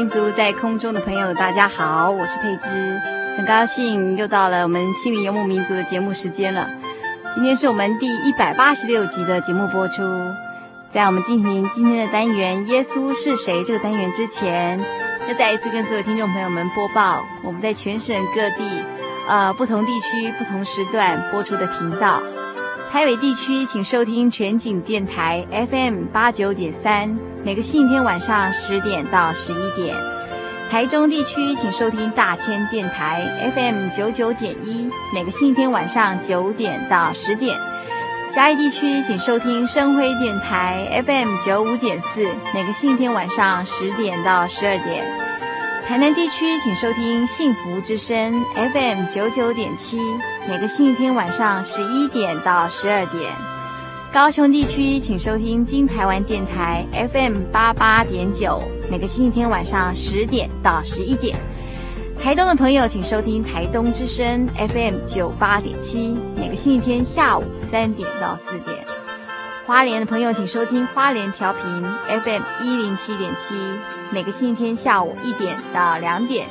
民族在空中的朋友，大家好，我是佩芝，很高兴又到了我们心灵游牧民族的节目时间了。今天是我们第一百八十六集的节目播出。在我们进行今天的单元“耶稣是谁”这个单元之前，要再一次跟所有听众朋友们播报我们在全省各地，呃，不同地区、不同时段播出的频道。台北地区，请收听全景电台 FM 八九点三，每个星期天晚上十点到十一点；台中地区，请收听大千电台 FM 九九点一，每个星期天晚上九点到十点；嘉义地区，请收听生辉电台 FM 九五点四，每个星期天晚上十点到十二点。台南地区，请收听幸福之声 FM 九九点七，每个星期天晚上十一点到十二点。高雄地区，请收听金台湾电台 FM 八八点九，每个星期天晚上十点到十一点。台东的朋友，请收听台东之声 FM 九八点七，每个星期天下午三点到四点。花莲的朋友，请收听花莲调频 FM 一零七点七，每个星期天下午一点到两点。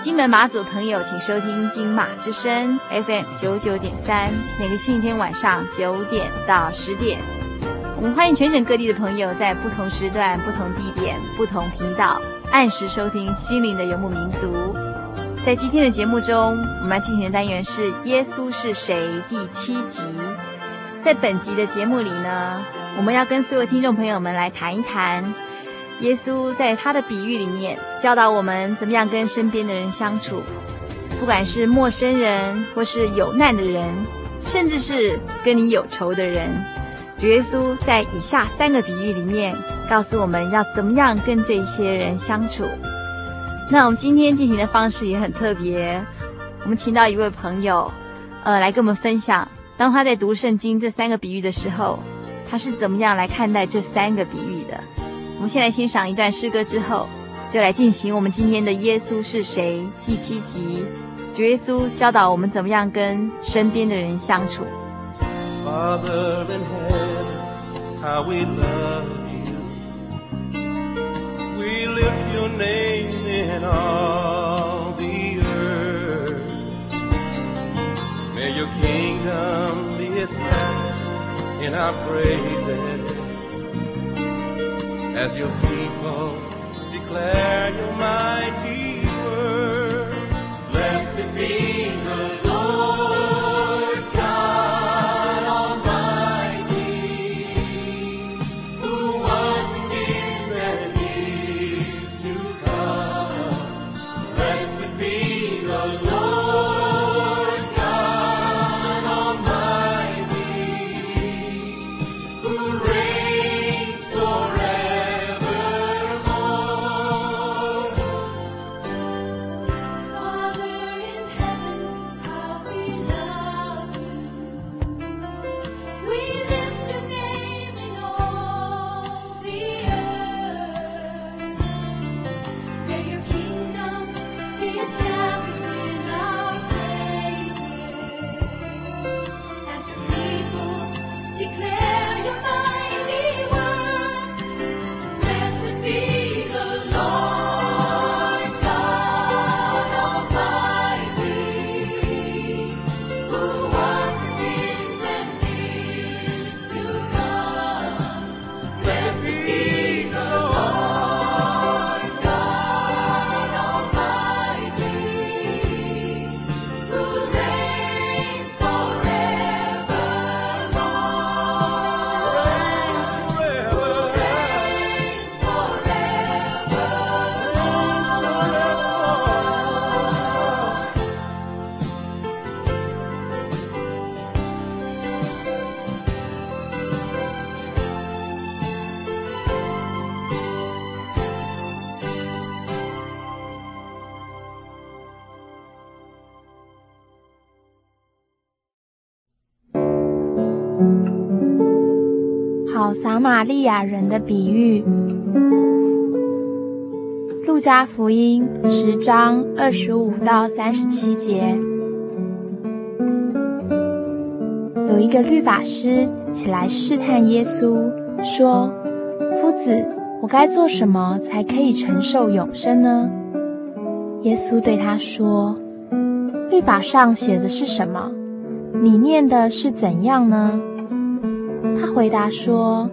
金门马祖朋友，请收听金马之声 FM 九九点三，每个星期天晚上九点到十点。我们欢迎全省各地的朋友，在不同时段、不同地点、不同频道，按时收听心灵的游牧民族。在今天的节目中，我们要进行的单元是《耶稣是谁》第七集。在本集的节目里呢，我们要跟所有听众朋友们来谈一谈，耶稣在他的比喻里面教导我们怎么样跟身边的人相处，不管是陌生人，或是有难的人，甚至是跟你有仇的人，主耶稣在以下三个比喻里面告诉我们要怎么样跟这些人相处。那我们今天进行的方式也很特别，我们请到一位朋友，呃，来跟我们分享。当他在读圣经这三个比喻的时候，他是怎么样来看待这三个比喻的？我们先来欣赏一段诗歌，之后就来进行我们今天的《耶稣是谁》第七集。主耶稣教导我们怎么样跟身边的人相处。Father in heaven, how we love you. We lift your name in all your kingdom be established in our praises. As your people declare your mighty 玛利亚人的比喻。路加福音十章二十五到三十七节，有一个律法师起来试探耶稣，说：“夫子，我该做什么才可以承受永生呢？”耶稣对他说：“律法上写的是什么？你念的是怎样呢？”他回答说：“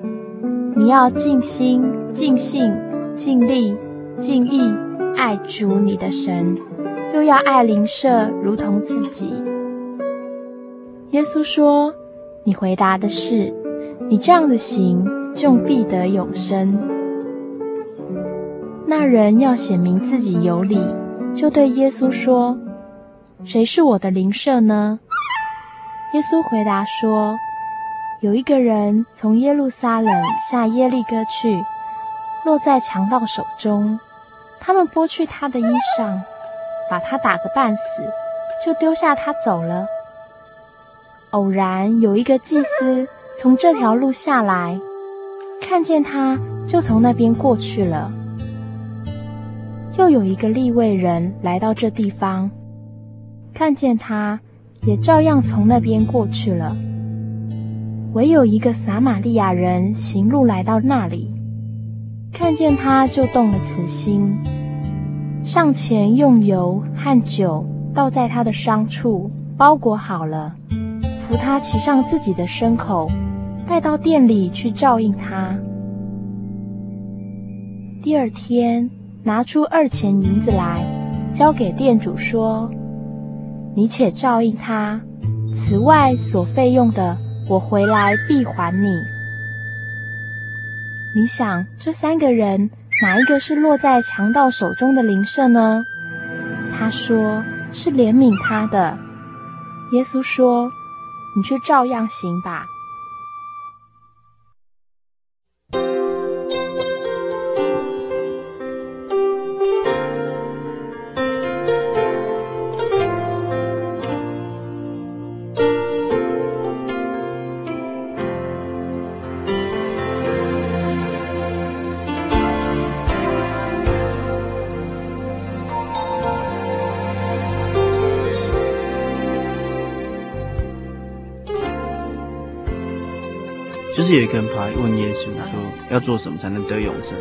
你要尽心、尽性、尽力。”尽意爱主你的神，又要爱邻舍如同自己。耶稣说：“你回答的是，你这样的行，就必得永生。”那人要显明自己有理，就对耶稣说：“谁是我的邻舍呢？”耶稣回答说：“有一个人从耶路撒冷下耶利哥去，落在强盗手中。”他们剥去他的衣裳，把他打个半死，就丢下他走了。偶然有一个祭司从这条路下来，看见他，就从那边过去了。又有一个利未人来到这地方，看见他，也照样从那边过去了。唯有一个撒玛利亚人行路来到那里。看见他就动了慈心，上前用油和酒倒在他的伤处，包裹好了，扶他骑上自己的牲口，带到店里去照应他。第二天，拿出二钱银子来，交给店主说：“你且照应他，此外所费用的，我回来必还你。”你想，这三个人哪一个是落在强盗手中的邻舍呢？他说是怜悯他的。耶稣说：“你去照样行吧。”是有一个人跑来问耶稣说：“要做什么才能得永生？”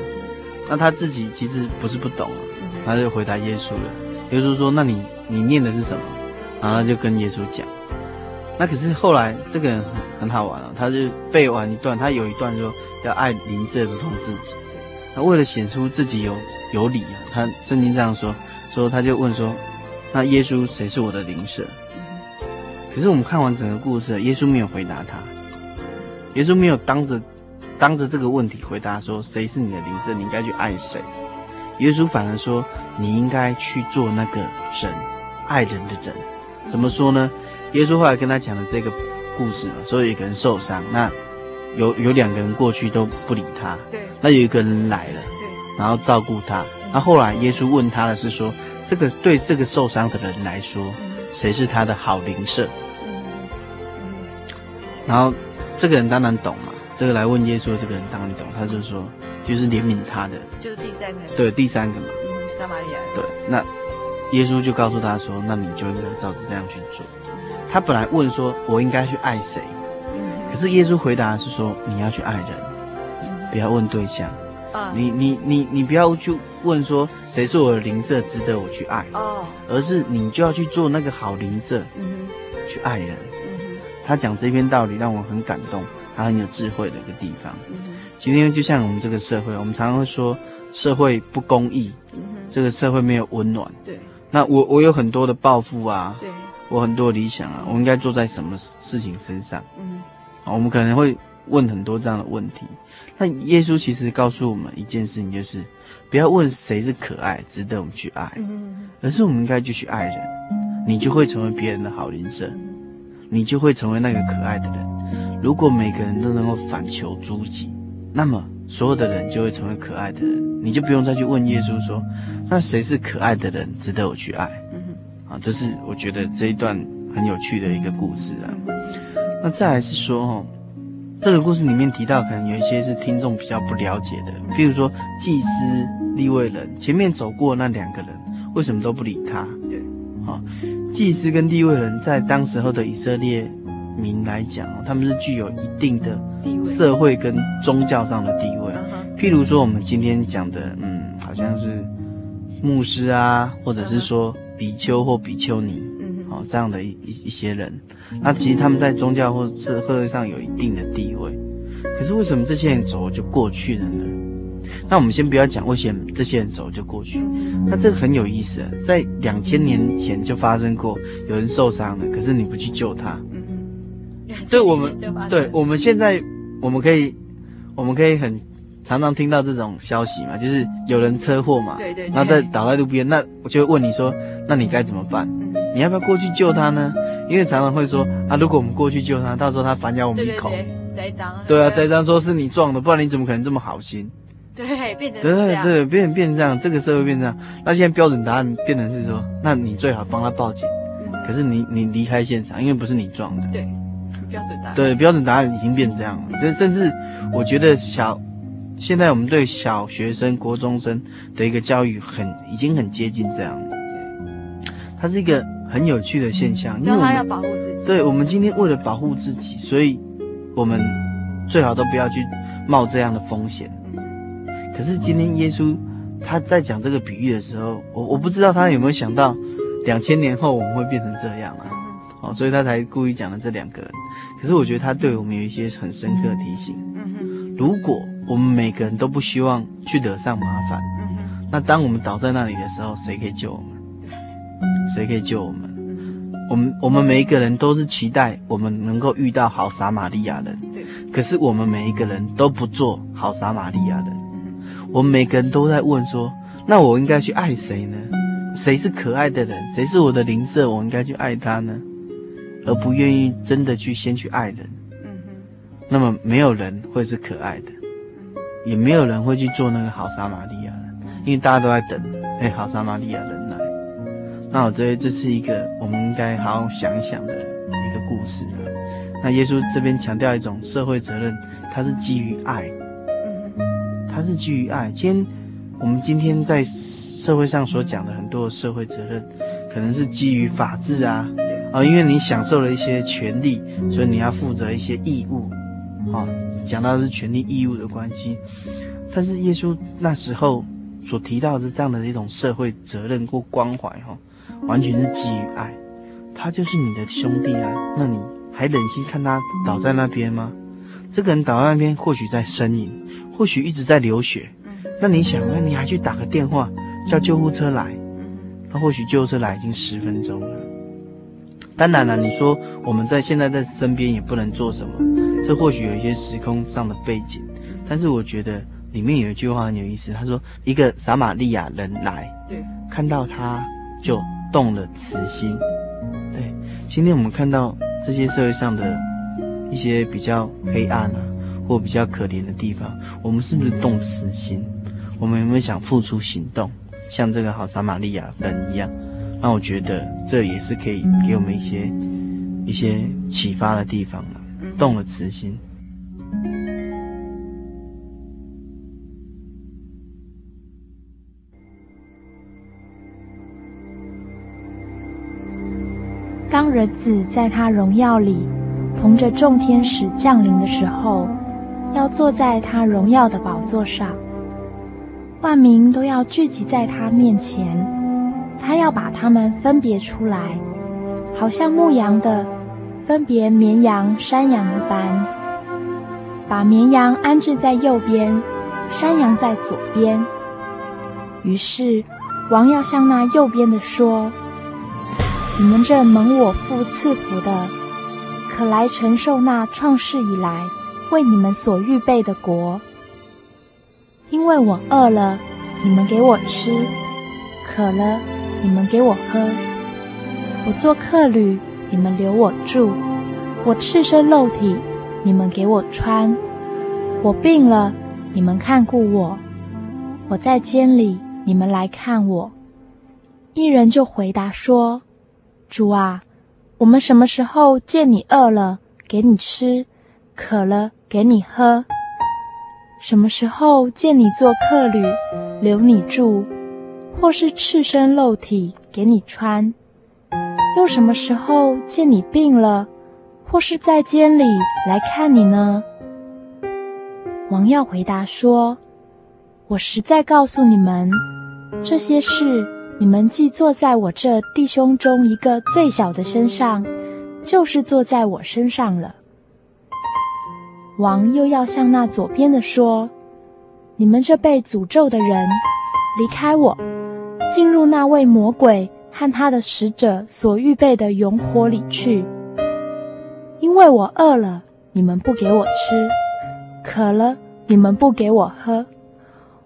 那他自己其实不是不懂啊，他就回答耶稣了。耶稣说：“那你你念的是什么？”然后他就跟耶稣讲。那可是后来这个人很很好玩啊，他就背完一段，他有一段说要爱邻舍如同自己。那为了显出自己有有理啊，他圣经这样说，说他就问说：“那耶稣谁是我的邻舍？”可是我们看完整个故事，耶稣没有回答他。耶稣没有当着当着这个问题回答说，谁是你的邻舍，你应该去爱谁。耶稣反而说，你应该去做那个人爱人的人。怎么说呢？耶稣后来跟他讲了这个故事嘛，说有一个人受伤，那有有两个人过去都不理他，对，那有一个人来了，对，然后照顾他。那后来耶稣问他的是说，这个对这个受伤的人来说，谁是他的好邻舍？然后。这个人当然懂嘛，这个来问耶稣的这个人当然懂，他就说，就是怜悯他的，就是第三个人，对，第三个嘛，嗯，撒玛利亚人，对，那耶稣就告诉他说，那你就应该照着这样去做。他本来问说，我应该去爱谁？可是耶稣回答是说，你要去爱人，不要问对象，啊，你你你你不要去问说谁是我的邻舍，值得我去爱，哦，而是你就要去做那个好邻舍，嗯，去爱人。他讲这篇道理让我很感动，他很有智慧的一个地方。今天就像我们这个社会，我们常常会说社会不公义，这个社会没有温暖。对，那我我有很多的抱负啊，对，我很多理想啊，我应该做在什么事情身上？嗯，我们可能会问很多这样的问题。那耶稣其实告诉我们一件事情，就是不要问谁是可爱，值得我们去爱，而是我们应该继续爱人，你就会成为别人的好邻舍。你就会成为那个可爱的人。如果每个人都能够反求诸己，那么所有的人就会成为可爱的人。你就不用再去问耶稣说：“那谁是可爱的人，值得我去爱？”啊，这是我觉得这一段很有趣的一个故事啊。那再来是说，哦，这个故事里面提到，可能有一些是听众比较不了解的，譬如说祭司、立位人，前面走过那两个人，为什么都不理他？对，啊，祭司跟地位人在当时候的以色列民来讲，他们是具有一定的社会跟宗教上的地位。譬如说我们今天讲的，嗯，好像是牧师啊，或者是说比丘或比丘尼，哦，这样的一一一些人，那其实他们在宗教或社会上有一定的地位。可是为什么这些人走就过去了呢？那我们先不要讲为什么这些人走就过去，那这个很有意思，在两千年前就发生过，有人受伤了，可是你不去救他。嗯对，我们对，我们现在我们可以，我们可以很常常听到这种消息嘛，就是有人车祸嘛，对对，然后在倒在路边，那我就会问你说，那你该怎么办？你要不要过去救他呢？因为常常会说啊，如果我们过去救他，到时候他反咬我们一口，栽赃，对啊，栽赃说是你撞的，不然你怎么可能这么好心？对，变成对对，变变成这样，这个社会变成这样。那现在标准答案变成是说，那你最好帮他报警，可是你你离开现场，因为不是你撞的，对。标准答案对，标准答案已经变这样了，这甚至我觉得小，现在我们对小学生、国中生的一个教育很已经很接近这样了。它是一个很有趣的现象，因为他要保护自己。对，我们今天为了保护自己，所以我们最好都不要去冒这样的风险。可是今天耶稣他在讲这个比喻的时候，我我不知道他有没有想到两千年后我们会变成这样啊。哦，所以他才故意讲了这两个人。可是我觉得他对我们有一些很深刻的提醒。嗯哼，如果我们每个人都不希望去惹上麻烦，嗯哼，那当我们倒在那里的时候，谁可以救我们？谁可以救我们？我们我们每一个人都是期待我们能够遇到好撒玛利亚人。对。可是我们每一个人都不做好撒玛利亚人。我们每个人都在问说：那我应该去爱谁呢？谁是可爱的人？谁是我的邻舍？我应该去爱他呢？而不愿意真的去先去爱人，嗯哼，那么没有人会是可爱的，也没有人会去做那个好撒玛利亚人，因为大家都在等，哎，好撒玛利亚人来。那我觉得这是一个我们应该好好想一想的一个故事啊。那耶稣这边强调一种社会责任，它是基于爱，嗯，它是基于爱。今天我们今天在社会上所讲的很多社会责任，可能是基于法治啊。啊，因为你享受了一些权利，所以你要负责一些义务。啊，讲到的是权利义务的关系。但是耶稣那时候所提到的这样的一种社会责任或关怀，哈，完全是基于爱。他就是你的兄弟啊，那你还忍心看他倒在那边吗？这个人倒在那边，或许在呻吟，或许一直在流血。那你想，那你还去打个电话叫救护车来？那或许救护车来已经十分钟了。当然了，你说我们在现在在身边也不能做什么，这或许有一些时空上的背景，但是我觉得里面有一句话很有意思，他说一个撒玛利亚人来，对，看到他就动了慈心，对，今天我们看到这些社会上的一些比较黑暗啊，或比较可怜的地方，我们是不是动慈心？我们有没有想付出行动，像这个好撒玛利亚人一样？那我觉得这也是可以给我们一些一些启发的地方了，动了慈心。当人子在他荣耀里同着众天使降临的时候，要坐在他荣耀的宝座上，万民都要聚集在他面前。他要把他们分别出来，好像牧羊的分别绵羊、山羊一般，把绵羊安置在右边，山羊在左边。于是王要向那右边的说：“你们这蒙我父赐福的，可来承受那创世以来为你们所预备的国。因为我饿了，你们给我吃；渴了。”你们给我喝，我做客旅，你们留我住；我赤身露体，你们给我穿；我病了，你们看顾我；我在监里，你们来看我。一人就回答说：“主啊，我们什么时候见你饿了，给你吃；渴了给你喝。什么时候见你做客旅，留你住，或是赤身露体给你穿？又什么时候见你病了，或是在监里来看你呢？王耀回答说：“我实在告诉你们，这些事你们既坐在我这弟兄中一个最小的身上，就是坐在我身上了。”王又要向那左边的说：“你们这被诅咒的人，离开我，进入那位魔鬼和他的使者所预备的永火里去。因为我饿了，你们不给我吃；渴了，你们不给我喝；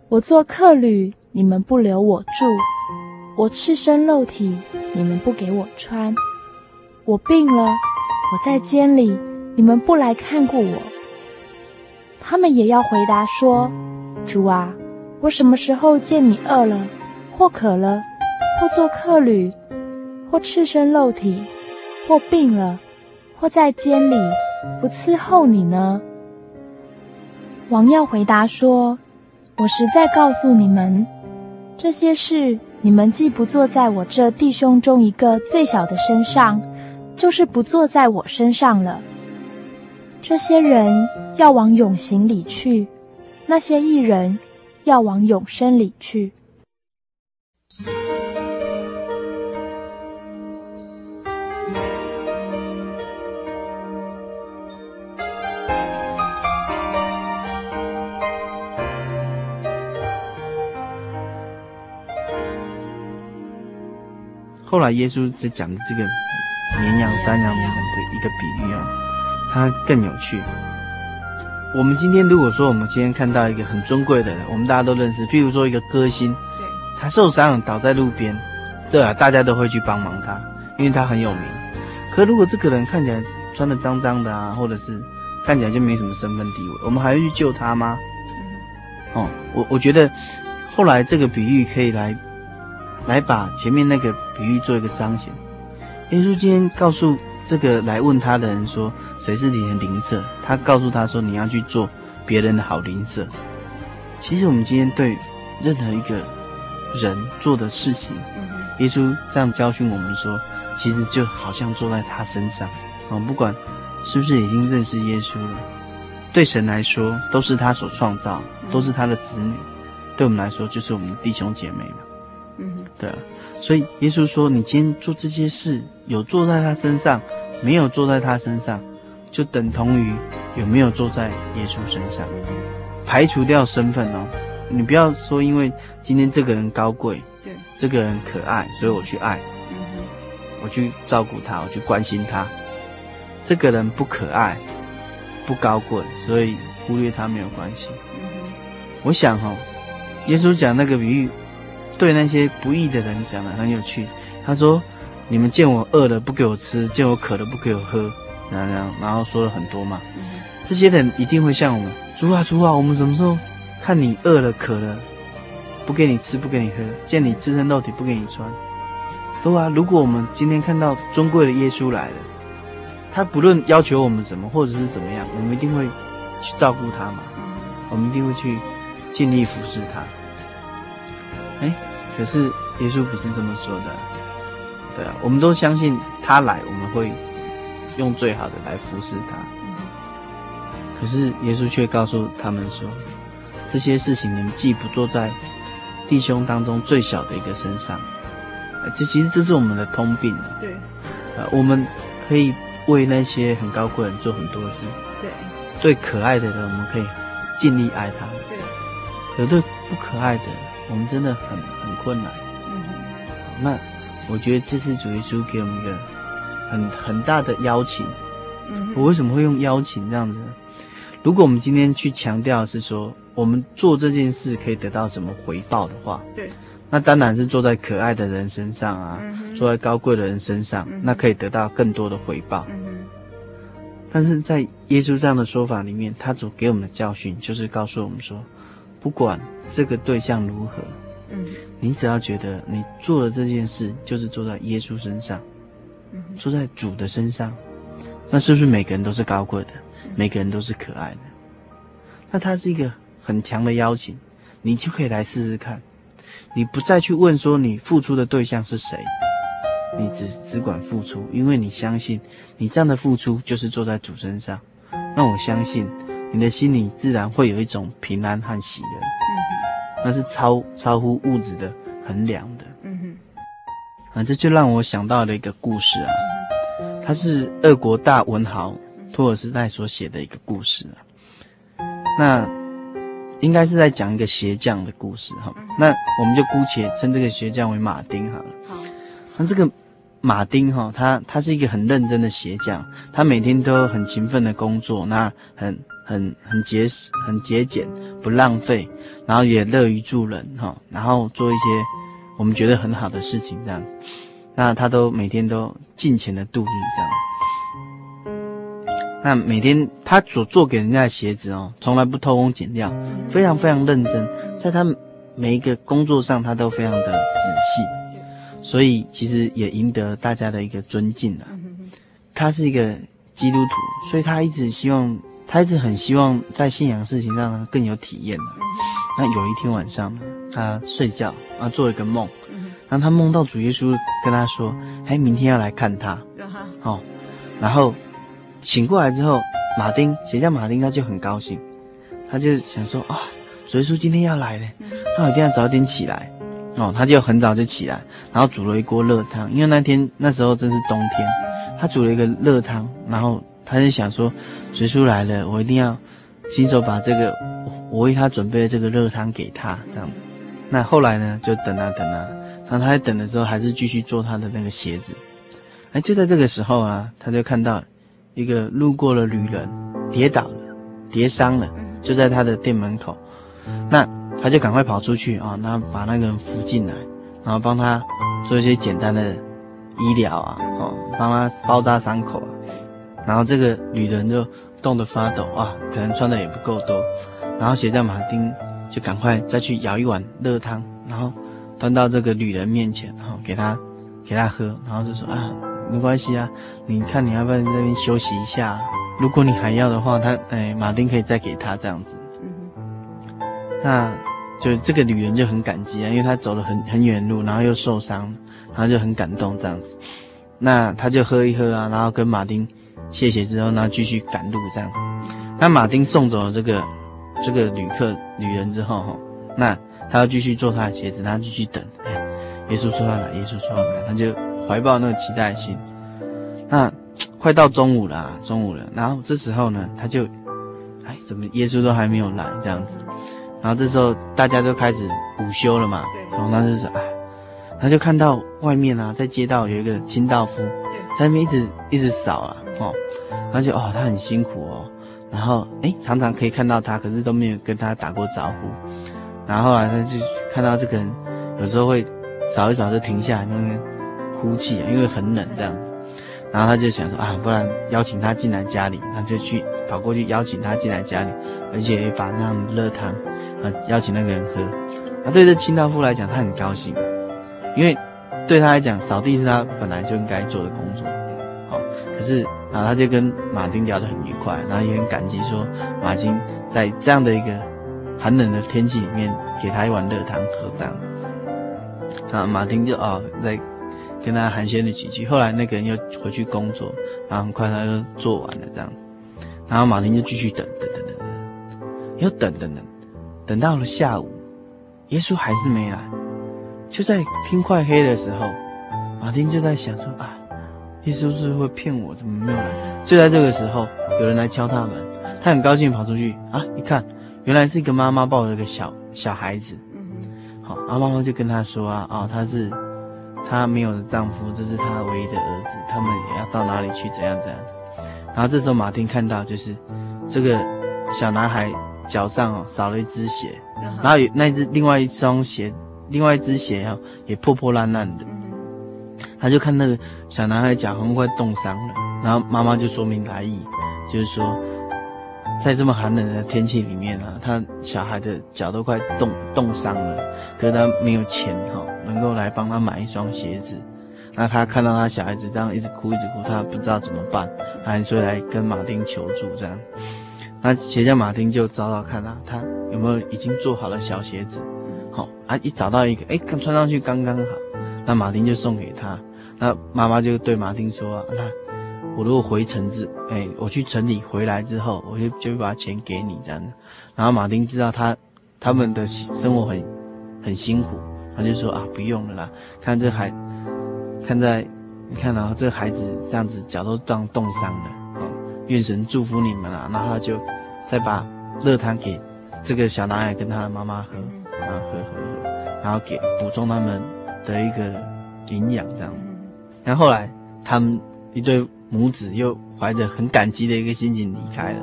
我做客旅，你们不留我住；我赤身露体，你们不给我穿；我病了，我在监里，你们不来看顾我。”他们也要回答说：“主啊，我什么时候见你饿了，或渴了，或做客旅，或赤身露体，或病了，或在监里，不伺候你呢？”王要回答说：“我实在告诉你们，这些事你们既不坐在我这弟兄中一个最小的身上，就是不坐在我身上了。”这些人要往永刑里去，那些艺人要往永生里去。后来耶稣在讲的这个绵羊、山羊的一个比喻啊。它更有趣。我们今天如果说我们今天看到一个很尊贵的人，我们大家都认识，譬如说一个歌星，对，他受伤了倒在路边，对啊，大家都会去帮忙他，因为他很有名。可如果这个人看起来穿的脏脏的啊，或者是看起来就没什么身份地位，我们还会去救他吗？哦，我我觉得后来这个比喻可以来来把前面那个比喻做一个彰显。耶稣今天告诉。这个来问他的人说：“谁是你的邻舍？”他告诉他说：“你要去做别人的好邻舍。”其实我们今天对任何一个人做的事情，耶稣这样教训我们说，其实就好像坐在他身上啊，不管是不是已经认识耶稣了，对神来说都是他所创造，都是他的子女；对我们来说，就是我们的弟兄姐妹嘛。嗯，对啊。所以耶稣说：“你今天做这些事，有做在他身上，没有做在他身上，就等同于有没有做在耶稣身上。排除掉身份哦，你不要说因为今天这个人高贵，对，这个人可爱，所以我去爱，嗯，我去照顾他，我去关心他。这个人不可爱，不高贵，所以忽略他没有关系。嗯，我想哈，耶稣讲那个比喻。”对那些不义的人讲的很有趣，他说：“你们见我饿了不给我吃，见我渴了不给我喝，然后然后说了很多嘛。这些人一定会像我们，主啊主啊，我们什么时候看你饿了渴了，不给你吃不给你喝，见你赤身露体不给你穿，对啊。如果我们今天看到尊贵的耶稣来了，他不论要求我们什么或者是怎么样，我们一定会去照顾他嘛，我们一定会去尽力服侍他。哎。”可是耶稣不是这么说的，对啊，我们都相信他来，我们会用最好的来服侍他。可是耶稣却告诉他们说，这些事情你们既不做在弟兄当中最小的一个身上，这其实这是我们的通病啊。对，啊，我们可以为那些很高贵的人做很多事。对，对可爱的人，我们可以尽力爱他。对，可对不可爱的，我们真的很很困难，嗯，那我觉得这是主耶稣给我们一个很很大的邀请，嗯，我为什么会用邀请这样子呢？如果我们今天去强调是说我们做这件事可以得到什么回报的话，对，那当然是坐在可爱的人身上啊，嗯，坐在高贵的人身上，嗯，那可以得到更多的回报，嗯，但是在耶稣这样的说法里面，他所给我们的教训就是告诉我们说，不管。这个对象如何？嗯，你只要觉得你做的这件事，就是做在耶稣身上，嗯，做在主的身上，那是不是每个人都是高贵的？每个人都是可爱的。那它是一个很强的邀请，你就可以来试试看。你不再去问说你付出的对象是谁，你只只管付出，因为你相信你这样的付出就是坐在主身上。那我相信你的心里自然会有一种平安和喜乐，嗯、那是超超乎物质的衡量的。嗯哼，啊，这就让我想到了一个故事啊，它是俄国大文豪托尔斯泰所写的一个故事啊。那应该是在讲一个鞋匠的故事哈。那我们就姑且称这个鞋匠为马丁好了。好。那这个马丁哈，他他是一个很认真的鞋匠，他每天都很勤奋的工作，那很很很节很节俭，不浪费，然后也乐于助人哈，然后做一些我们觉得很好的事情这样子。那他都每天都尽情的度日这样。那每天他所做给人家的鞋子哦，从来不偷工减料，非常非常认真，在他每一个工作上，他都非常的仔细，所以其实也赢得大家的一个尊敬啊。他是一个基督徒，所以他一直希望，他一直很希望在信仰事情上呢更有体验。那有一天晚上呢，他睡觉啊，做了一个梦，然后他梦到主耶稣跟他说：“哎，明天要来看他。”哦，然后。醒过来之后，马丁鞋匠马丁他就很高兴，他就想说啊，主耶稣今天要来了，那我一定要早点起来哦。他就很早就起来，然后煮了一锅热汤，因为那天那时候正是冬天，他煮了一个热汤，然后他就想说，主耶稣来了，我一定要亲手把这个我为他准备的这个热汤给他这样子。那后来呢，就等啊等啊，然后他在等的时候，还是继续做他的那个鞋子。哎，就在这个时候啊，他就看到。一个路过的旅人跌倒了，跌伤了，就在他的店门口。那他就赶快跑出去啊，那把那个人扶进来，然后帮他做一些简单的医疗啊，哦，帮他包扎伤口啊。然后这个女人就冻得发抖啊，可能穿的也不够多。然后鞋匠马丁就赶快再去舀一碗热汤，然后端到这个女人面前，然后给她给她喝，然后就说啊。没关系啊，你看你要不要在那边休息一下？如果你还要的话，他哎，马丁可以再给他这样子。嗯，那就这个女人就很感激啊，因为她走了很很远路，然后又受伤，然后就很感动这样子。那她就喝一喝啊，然后跟马丁谢谢之后，然后继续赶路这样子。那马丁送走了这个这个旅客女人之后，哈，那他要继续做他的鞋子，他继续等。哎，耶稣说要来，耶稣说要来，他就。怀抱那个期待心，那 快到中午了啊，中午了。然后这时候呢，他就，哎，怎么耶稣都还没有来这样子？然后这时候大家都开始午休了嘛，然后他就是，哎，他就看到外面啊，在街道有一个清道夫，在那边一直一直扫啊，哦，然后就哦，他很辛苦哦。然后哎，常常可以看到他，可是都没有跟他打过招呼。然后后来他就看到这个人，有时候会扫一扫就停下来那边。哭泣啊，因为很冷这样，然后他就想说啊，不然邀请他进来家里，他就去跑过去邀请他进来家里，而且也把那热汤啊邀请那个人喝。啊，对这清道夫来讲，他很高兴，因为对他来讲，扫地是他本来就应该做的工作。好，可是啊，他就跟马丁聊得很愉快，然后也很感激说马丁在这样的一个寒冷的天气里面给他一碗热汤喝这样。啊，马丁就啊在。跟他寒暄了几句，后来那个人又回去工作，然后很快他就做完了这样，然后马丁就继续等等等等等，又等等等，等到了下午，耶稣还是没来，就在天快黑的时候，马丁就在想说啊，耶稣是不是会骗我，怎么没有来？就在这个时候，有人来敲他门，他很高兴跑出去啊，一看原来是一个妈妈抱着一个小小孩子，好，然后妈妈就跟他说啊，哦，他是。她没有的丈夫，这是她唯一的儿子。他们也要到哪里去？怎样怎样？然后这时候马丁看到，就是这个小男孩脚上哦少了一只鞋，然后有那只另外一双鞋，另外一只鞋啊也破破烂烂的。他就看那个小男孩脚好像快冻伤了，然后妈妈就说明来意，就是说在这么寒冷的天气里面啊，他小孩的脚都快冻冻伤了，可是他没有钱哈。能够来帮他买一双鞋子，那他看到他小孩子这样一直哭一直哭，他不知道怎么办，还所以来跟马丁求助这样。那鞋匠马丁就找找看啊，他有没有已经做好了小鞋子？啊，一找到一个，哎，刚穿上去刚刚好。那马丁就送给他。那妈妈就对马丁说啊，那我如果回城市，哎，我去城里回来之后，我就就会把钱给你这样子。然后马丁知道他他们的生活很很辛苦，他就说啊，不用了啦，看这孩，看在你看啊，这孩子这样子脚都这样冻伤了。愿神祝福你们啊！然后他就再把热汤给这个小男孩跟他的妈妈喝，然后喝喝喝，然后给补充他们的一个营养，这样。然后后来他们一对母子又怀着很感激的一个心情离开了。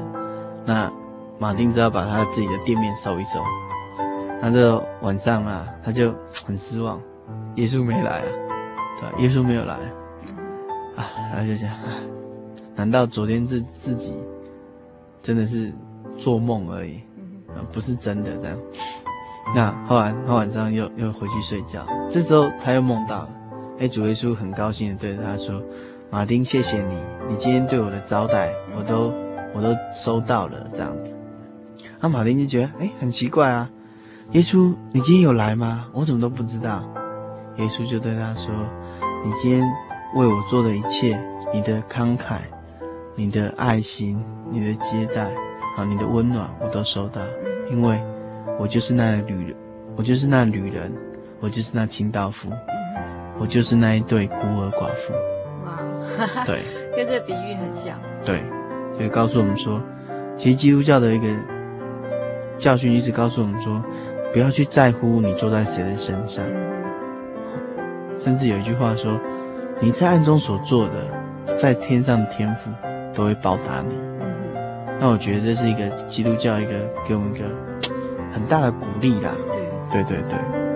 那马丁只好把他自己的店面收一收。那这晚上啊，他就很失望，耶稣没来啊，对吧？耶稣没有来啊，然后就想，啊。难道昨天自自己真的是做梦而已，啊，不是真的这样？那后来他晚上又又回去睡觉，这时候他又梦到了，哎，主耶稣很高兴的对他说：“马丁，谢谢你，你今天对我的招待，我都我都收到了。”这样子，那马丁就觉得哎，很奇怪啊，耶稣，你今天有来吗？我怎么都不知道。耶稣就对他说：“你今天为我做的一切，你的慷慨。”你的爱心，你的接待，啊，你的温暖，我都收到，因为我就是那旅人，我就是那旅人，我就是那清道夫，我就是那一对孤儿寡妇。哇，对，跟这个比喻很像。对，所以告诉我们说，其实基督教的一个教训一直告诉我们说，不要去在乎你坐在谁的身上，甚至有一句话说，你在暗中所做的，在天上的天父。都会报答你，那我觉得这是一个基督教一个给我们一个很大的鼓励啦。对对对对。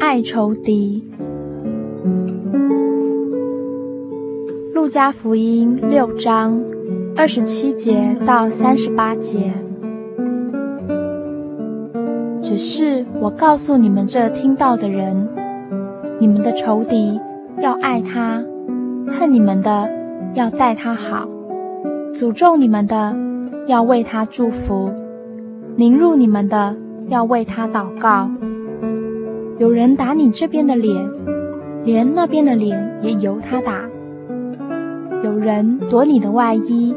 爱仇敌。路加福音六章二十七节到三十八节。只是我告诉你们这听到的人，你们的仇敌要爱他，恨你们的要待他好，诅咒你们的要为他祝福，凌辱你们的要为他祷告。有人打你这边的脸，连那边的脸也由他打；有人夺你的外衣，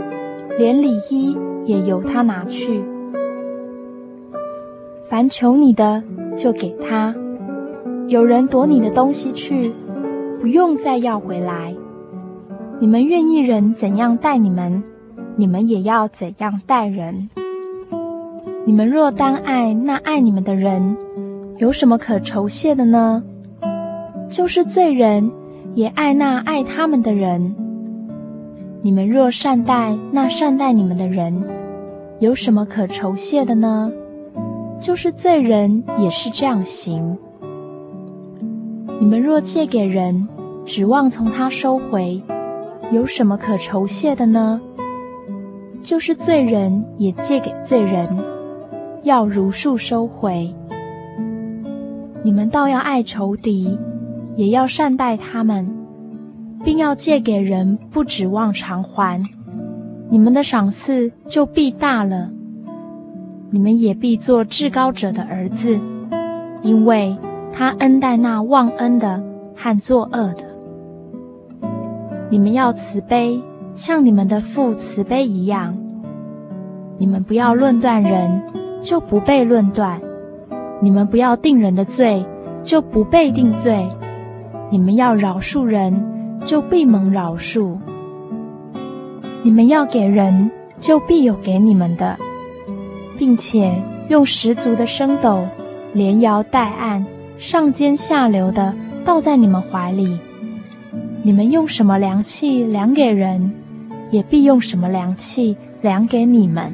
连里衣也由他拿去。凡求你的，就给他；有人夺你的东西去，不用再要回来。你们愿意人怎样待你们，你们也要怎样待人。你们若单爱那爱你们的人，有什么可酬谢的呢？就是罪人也爱那爱他们的人。你们若善待那善待你们的人，有什么可酬谢的呢？就是罪人也是这样行。你们若借给人，指望从他收回，有什么可酬谢的呢？就是罪人也借给罪人，要如数收回。你们倒要爱仇敌，也要善待他们，并要借给人，不指望偿还。你们的赏赐就必大了，你们也必做至高者的儿子，因为他恩待那忘恩的和作恶的。你们要慈悲，像你们的父慈悲一样。你们不要论断人，就不被论断。你们不要定人的罪，就不被定罪；你们要饶恕人，就必蒙饶恕。你们要给人，就必有给你们的，并且用十足的升斗，连摇带按，上尖下流的倒在你们怀里。你们用什么量器量给人，也必用什么量器量给你们。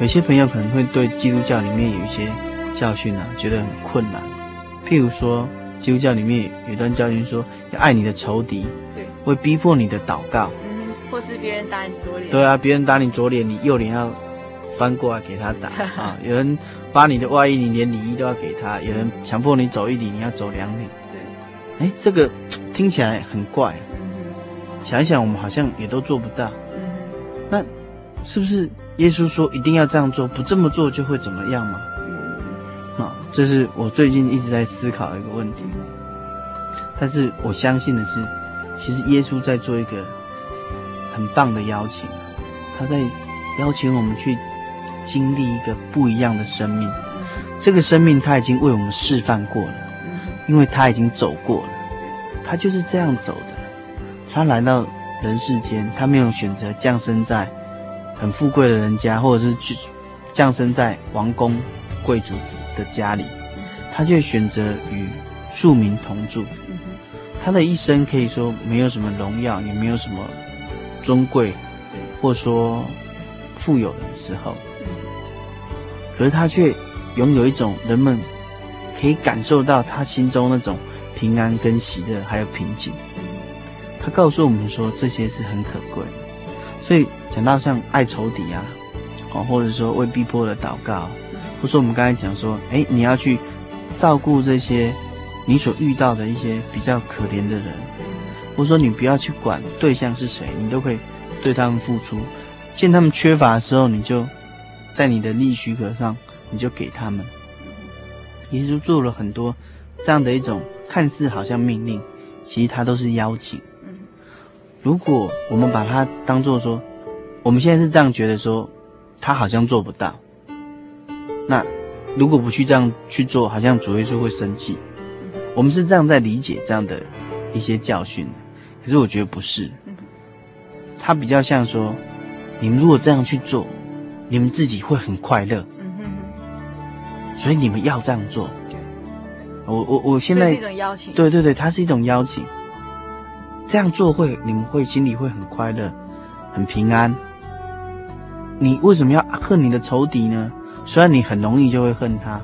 有些朋友可能会对基督教里面有一些教训啊，觉得很困难。譬如说，基督教里面有一段教训说，要爱你的仇敌，对，会逼迫你的祷告，嗯，或是别人打你左脸，对啊，别人打你左脸，你右脸要翻过来给他打 啊。有人扒你的外衣，你连里衣都要给他。有人强迫你走一里，你要走两里。对，哎，这个听起来很怪，想一想，我们好像也都做不到。那是不是？耶稣说：“一定要这样做，不这么做就会怎么样吗？”啊，这是我最近一直在思考的一个问题。但是我相信的是，其实耶稣在做一个很棒的邀请，他在邀请我们去经历一个不一样的生命。这个生命他已经为我们示范过了，因为他已经走过了，他就是这样走的。他来到人世间，他没有选择降生在。很富贵的人家，或者是去降生在王公贵族的家里，他却选择与庶民同住。他的一生可以说没有什么荣耀，也没有什么尊贵，或说富有的时候。可是他却拥有一种人们可以感受到他心中那种平安跟喜乐，还有平静。他告诉我们说，这些是很可贵的。所以讲到像爱仇敌啊，哦，或者说为逼迫的祷告，或者说我们刚才讲说，哎，你要去照顾这些你所遇到的一些比较可怜的人，或者说你不要去管对象是谁，你都可以对他们付出。见他们缺乏的时候，你就在你的利许可上，你就给他们。耶稣做了很多这样的一种看似好像命令，其实他都是邀请。如果我们把它当做说，我们现在是这样觉得说，他好像做不到。那如果不去这样去做，好像主耶稣会生气。我们是这样在理解这样的一些教训，可是我觉得不是。他比较像说，你们如果这样去做，你们自己会很快乐。所以你们要这样做。我我我现在是一种邀请。对对对，它是一种邀请。这样做会，你们会心里会很快乐，很平安。你为什么要恨你的仇敌呢？虽然你很容易就会恨他，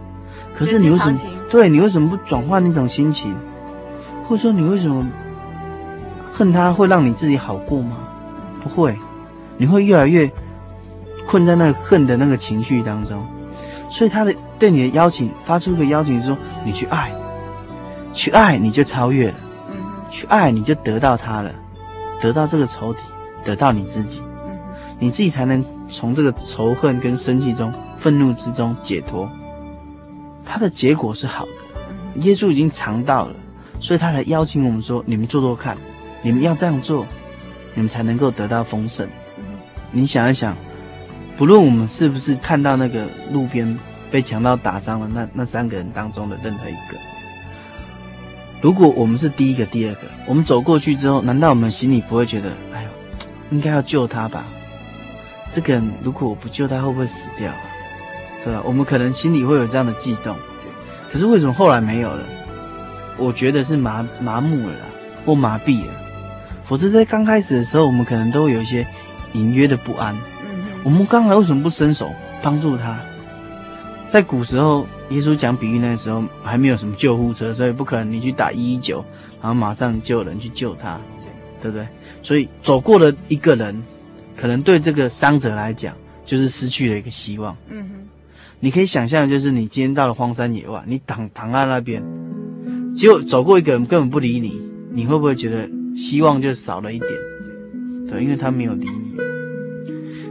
可是你为什么？对，你为什么不转换那种心情？或者说你为什么恨他会让你自己好过吗？不会，你会越来越困在那个恨的那个情绪当中。所以他的对你的邀请，发出一个邀请是说，你去爱，去爱，你就超越了。去爱你就得到他了，得到这个仇敌，得到你自己，你自己才能从这个仇恨跟生气中、愤怒之中解脱。他的结果是好的，耶稣已经尝到了，所以他才邀请我们说：你们做做看，你们要这样做，你们才能够得到丰盛。你想一想，不论我们是不是看到那个路边被强盗打伤了那那三个人当中的任何一个。如果我们是第一个、第二个，我们走过去之后，难道我们心里不会觉得，哎呦，应该要救他吧？这个人如果我不救他，会不会死掉啊？对吧？我们可能心里会有这样的悸动。可是为什么后来没有了？我觉得是麻麻木了啦，或麻痹了。否则在刚开始的时候，我们可能都有一些隐约的不安。我们刚才为什么不伸手帮助他？在古时候。耶稣讲比喻那时候还没有什么救护车，所以不可能你去打一一九，然后马上就有人去救他，对不对？所以走过了一个人，可能对这个伤者来讲就是失去了一个希望。嗯哼，你可以想象，就是你今天到了荒山野外，你躺躺在那边，结果走过一个人根本不理你，你会不会觉得希望就少了一点？对，因为他没有理你。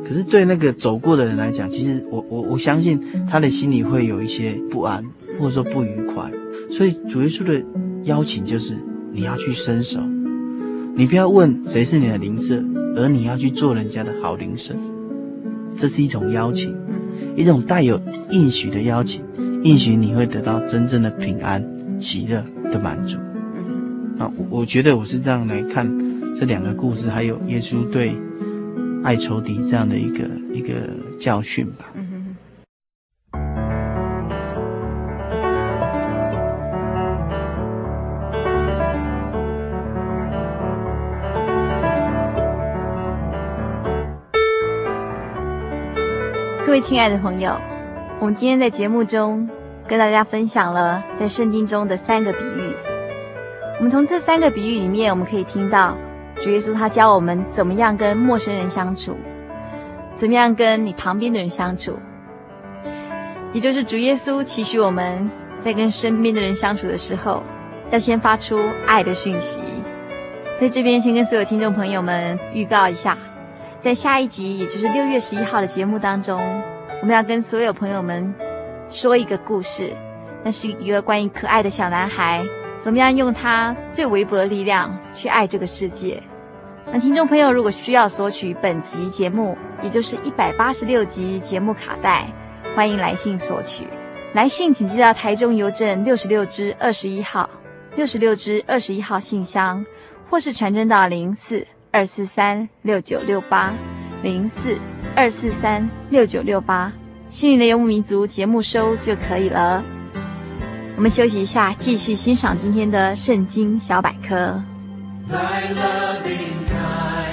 可是对那个走过的人来讲，其实我我我相信他的心里会有一些不安，或者说不愉快。所以主耶稣的邀请就是你要去伸手，你不要问谁是你的邻舍，而你要去做人家的好邻舍。这是一种邀请，一种带有应许的邀请，应许你会得到真正的平安、喜乐的满足。啊，我觉得我是这样来看这两个故事，还有耶稣对。爱仇敌这样的一个一个教训吧。各位亲爱的朋友，我们今天在节目中跟大家分享了在圣经中的三个比喻。我们从这三个比喻里面，我们可以听到主耶稣他教我们怎么样跟陌生人相处，怎么样跟你旁边的人相处，也就是主耶稣期许我们在跟身边的人相处的时候，要先发出爱的讯息。在这边先跟所有听众朋友们预告一下。在下一集，也就是六月十一号的节目当中，我们要跟所有朋友们说一个故事。那是一个关于可爱的小男孩，怎么样用他最微薄的力量去爱这个世界。那听众朋友如果需要索取本集节目，也就是一百八十六集节目卡带，欢迎来信索取。来信请寄到台中邮政六十六支二十一号，六十六支二十一号信箱，或是传真到零四。二四三六九六八零四二四三六九六八，心灵的游牧民族节目收就可以了。我们休息一下，继续欣赏今天的圣经小百科。您在街